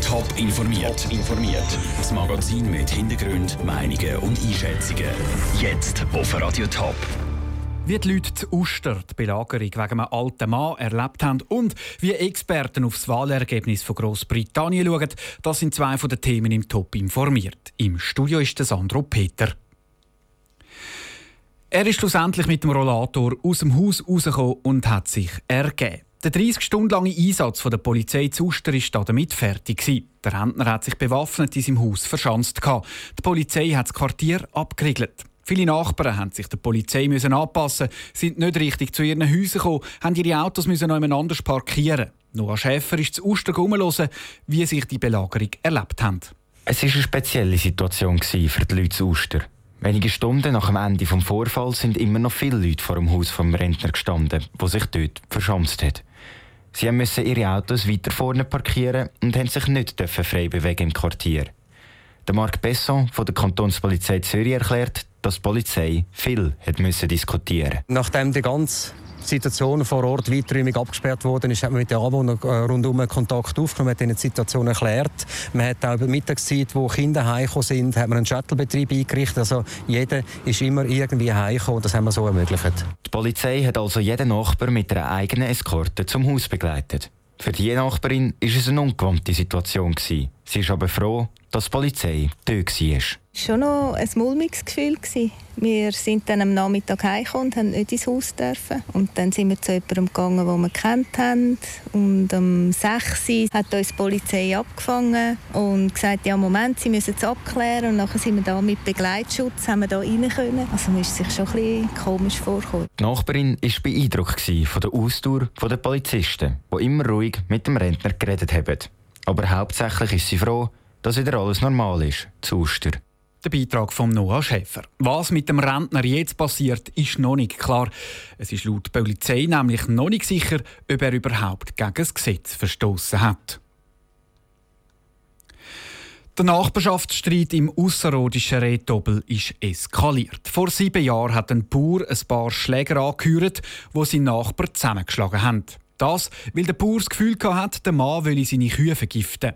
Top informiert. informiert. Das Magazin mit Hintergrund, Meinungen und Einschätzungen. Jetzt auf Radio Top. Wie die Leute zu Uster die Belagerung wegen einem alten Mann erlebt haben und wie Experten auf das Wahlergebnis von Großbritannien schauen, das sind zwei von den Themen im Top informiert. Im Studio ist der Sandro Peter. Er ist schlussendlich mit dem Rollator aus dem Haus rausgekommen und hat sich ergeben. Der 30 Stunden lange Einsatz der Polizei zu Uster war damit fertig. Der Rentner hat sich bewaffnet in seinem Haus verschanzt. Die Polizei hat das Quartier abgeriegelt. Viele Nachbarn mussten sich der Polizei anpassen, sind nicht richtig zu ihren Häusern gekommen, haben ihre Autos nebeneinander parkieren. Noah Schäfer ist zu Uster herumhören, wie sich die Belagerung erlebt haben. Es war eine spezielle Situation für die Leute zu Uster. Wenige Stunden nach dem Ende des Vorfalls sind immer noch viele Leute vor dem Haus vom Rentner gestanden, wo sich dort verschanzt hat. Sie mussten ihre Autos weiter vorne parkieren und haben sich nicht frei bewegen im Quartier. Der Marc Besson von der Kantonspolizei Zürich erklärt, dass die Polizei viel hat müssen diskutieren Nachdem die ganze Situation vor Ort weiträumig abgesperrt worden ist, hat man mit den Anwohnern äh, rundum Kontakt aufgenommen, hat ihnen die Situation erklärt. Man hat auch bei Mittagszeit, wo Kinder heimgekommen sind, hat man einen Shuttlebetrieb eingerichtet. Also jeder ist immer irgendwie heimgekommen das haben wir so ermöglicht. Die Polizei hat also jeden Nachbar mit einer eigenen Eskorte zum Haus begleitet. Für die Nachbarin war es eine ungewohnte Situation. Sie ist aber froh, dass die Polizei da war. Es war schon noch ein mulmiges Gefühl. Wir sind dann am Nachmittag heimgekommen und haben nicht ins Haus dürfen. Und dann sind wir zu jemandem gegangen, den wir kennt haben. Und um 6 Uhr hat uns die Polizei abgefangen und gesagt, ja Moment, sie müssen es abklären. Und dann sind wir da mit Begleitschutz haben wir da rein können. Also man ist sich schon ein bisschen komisch vorgekommen. Die Nachbarin war beeindruckt von der Ausdauer der Polizisten, die immer ruhig mit dem Rentner geredet haben. Aber hauptsächlich ist sie froh, dass wieder alles normal ist, zu Uster. Der Beitrag von Noah Schäfer. Was mit dem Rentner jetzt passiert, ist noch nicht klar. Es ist laut Polizei nämlich noch nicht sicher, ob er überhaupt gegen das Gesetz verstoßen hat. Der Nachbarschaftsstreit im ausserrhodischen Redobel ist eskaliert. Vor sieben Jahren hat ein Bauer ein paar Schläger angehört, wo seinen Nachbar zusammengeschlagen haben. Das, weil der Bauer das Gefühl hatte, der Mann wolle seine Kühe vergiften.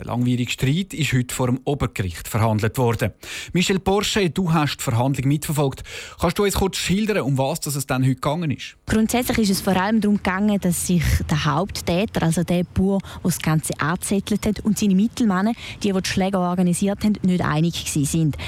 Der langwierige Streit ist heute vor dem Obergericht verhandelt worden. Michel Porsche, du hast die Verhandlung mitverfolgt. Kannst du uns kurz schildern, um was es dann heute gegangen ist? Grundsätzlich ist es vor allem darum gegangen, dass sich der Haupttäter, also der Bauer, der das Ganze angezettelt hat, und seine Mittelmänner, die, die die Schläge organisiert haben, nicht einig sind.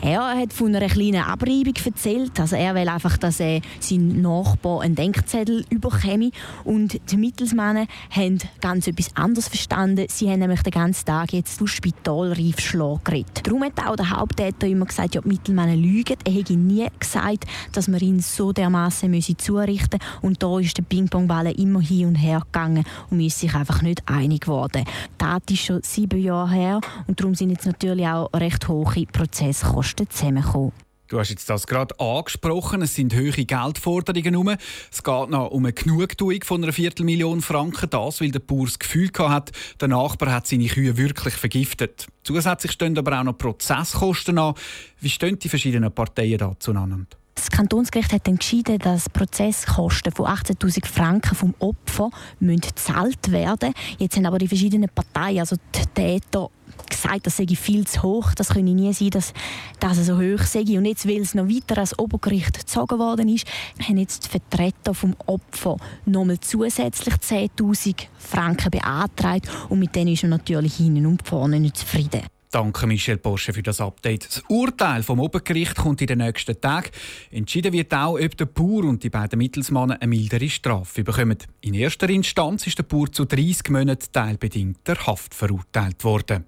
Er hat von einer kleinen Abreibung erzählt. Also er will einfach, dass er sein Nachbar einen Denkzettel überkäme. Und die Mittelmänner haben ganz etwas anderes verstanden. Sie haben nämlich den ganzen Tag jetzt zu Spitalreifschlag geredet. Darum hat auch der Haupttäter immer gesagt, ja, die Mittelmänner lügen. Er hätte nie gesagt, dass man ihn so dermaßen zurichten müsse. Und da ist der Ping-Pong-Ball immer hin und her gegangen und man ist sich einfach nicht einig geworden. Das ist schon sieben Jahre her und darum sind jetzt natürlich auch recht hohe Prozesskosten zusammengekommen. Du hast jetzt das gerade angesprochen. Es sind hohe Geldforderungen um. Es geht noch um eine Genugtuung von einer Viertelmillion Franken. Das, weil der Bauer das Gefühl hat, der Nachbar hat seine Kühe wirklich vergiftet. Zusätzlich stehen aber auch noch Prozesskosten an. Wie stehen die verschiedenen Parteien da zueinander? Das Kantonsgericht hat entschieden, dass Prozesskosten von 18.000 Franken vom Opfer gezahlt werden müssen. Jetzt haben aber die verschiedenen Parteien, also die Täter gesagt, das sei viel zu hoch, das könne nie sein, dass das so hoch sei. Und jetzt, weil es noch weiter als Obergericht gezogen worden ist, haben jetzt die Vertreter vom Opfer nochmal zusätzlich 10'000 Franken beantragt und mit denen ist man natürlich hinten und vorne nicht zufrieden. Danke Michel Porsche für das Update. Das Urteil vom Obergericht kommt in den nächsten Tagen. Entschieden wird auch, ob der Bauer und die beiden Mittelsmannen eine mildere Strafe bekommen. In erster Instanz ist der Bauer zu 30 Monaten teilbedingter Haft verurteilt worden.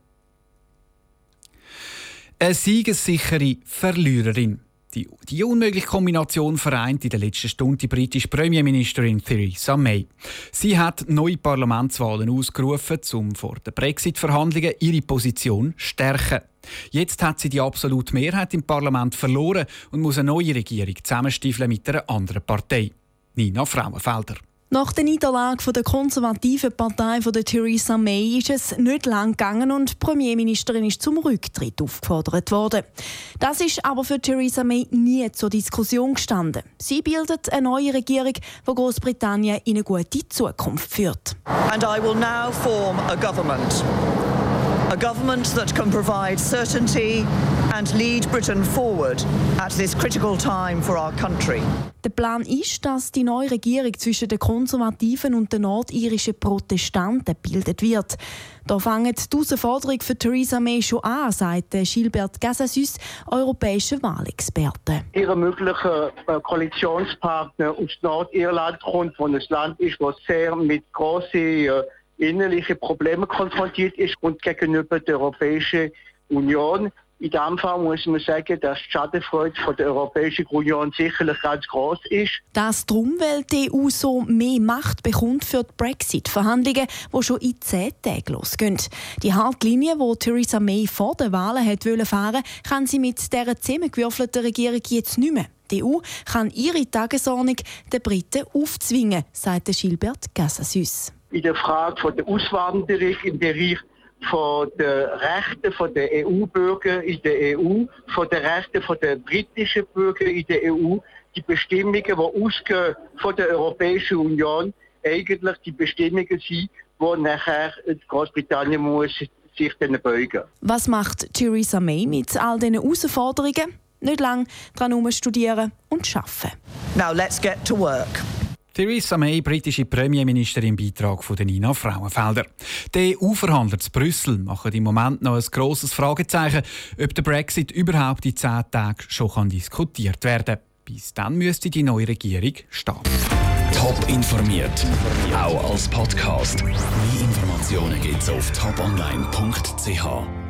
Eine siegessichere Verliererin. Die, die unmögliche Kombination vereint in der letzten Stunde die britische Premierministerin Theresa May. Sie hat neue Parlamentswahlen ausgerufen, um vor den Brexit-Verhandlungen ihre Position zu stärken. Jetzt hat sie die absolute Mehrheit im Parlament verloren und muss eine neue Regierung zusammenstiefeln mit einer anderen Partei. Nina Frauenfelder. Nach der Niederlage der konservativen Partei von der Theresa May ist es nicht lang gegangen und die Premierministerin ist zum Rücktritt aufgefordert worden. Das ist aber für Theresa May nie zur Diskussion gestanden. Sie bildet eine neue Regierung, die Großbritannien in eine gute Zukunft führt. And I will now form a government. A government that can provide certainty and lead Britain forward at this critical time for our country. Der Plan ist, dass die neue Regierung zwischen den Konservativen und den nordirischen Protestanten gebildet wird. Da fangen die Herausforderungen für Theresa May schon an, sagt Gilbert Gazasus, europäischer Wahlexperte. Ihre mögliche äh, Koalitionspartner aus Nordirland kommt von einem Land ist, das sehr mit großen äh, innerliche Probleme konfrontiert ist und gegenüber der Europäischen Union. In diesem Fall muss man sagen, dass die Schadenfreude von der Europäischen Union sicherlich ganz groß ist. Das drum, weil die EU so mehr Macht bekommt für die Brexit-Verhandlungen, die schon in zehn Tagen losgehen. Die Haltlinie, die Theresa May vor den Wahlen hat fahren kann sie mit dieser zusammengewürfelten Regierung jetzt nicht mehr. Die EU kann ihre Tagesordnung den Briten aufzwingen, sagt Gilbert Gassasüs in der Frage von der Auswanderung im Bereich von den Rechten von der EU-Bürger in der EU, von den Rechten von der britischen Bürger in der EU, die Bestimmungen, die ausgehen von der Europäischen Union, eigentlich die Bestimmungen sind, wo nachher Großbritannien muss sich dann beugen. Was macht Theresa May mit all diesen Herausforderungen? Nicht lange daran studieren und arbeiten. Now let's get to work. Theresa May, britische Premierministerin, Beitrag von Nina Frauenfelder. Die EU-Verhandler zu Brüssel machen im Moment noch ein grosses Fragezeichen, ob der Brexit überhaupt in zehn Tagen schon diskutiert werden kann. Bis dann müsste die neue Regierung stehen. Top informiert, auch als Podcast. Mehr Informationen gibt es auf toponline.ch.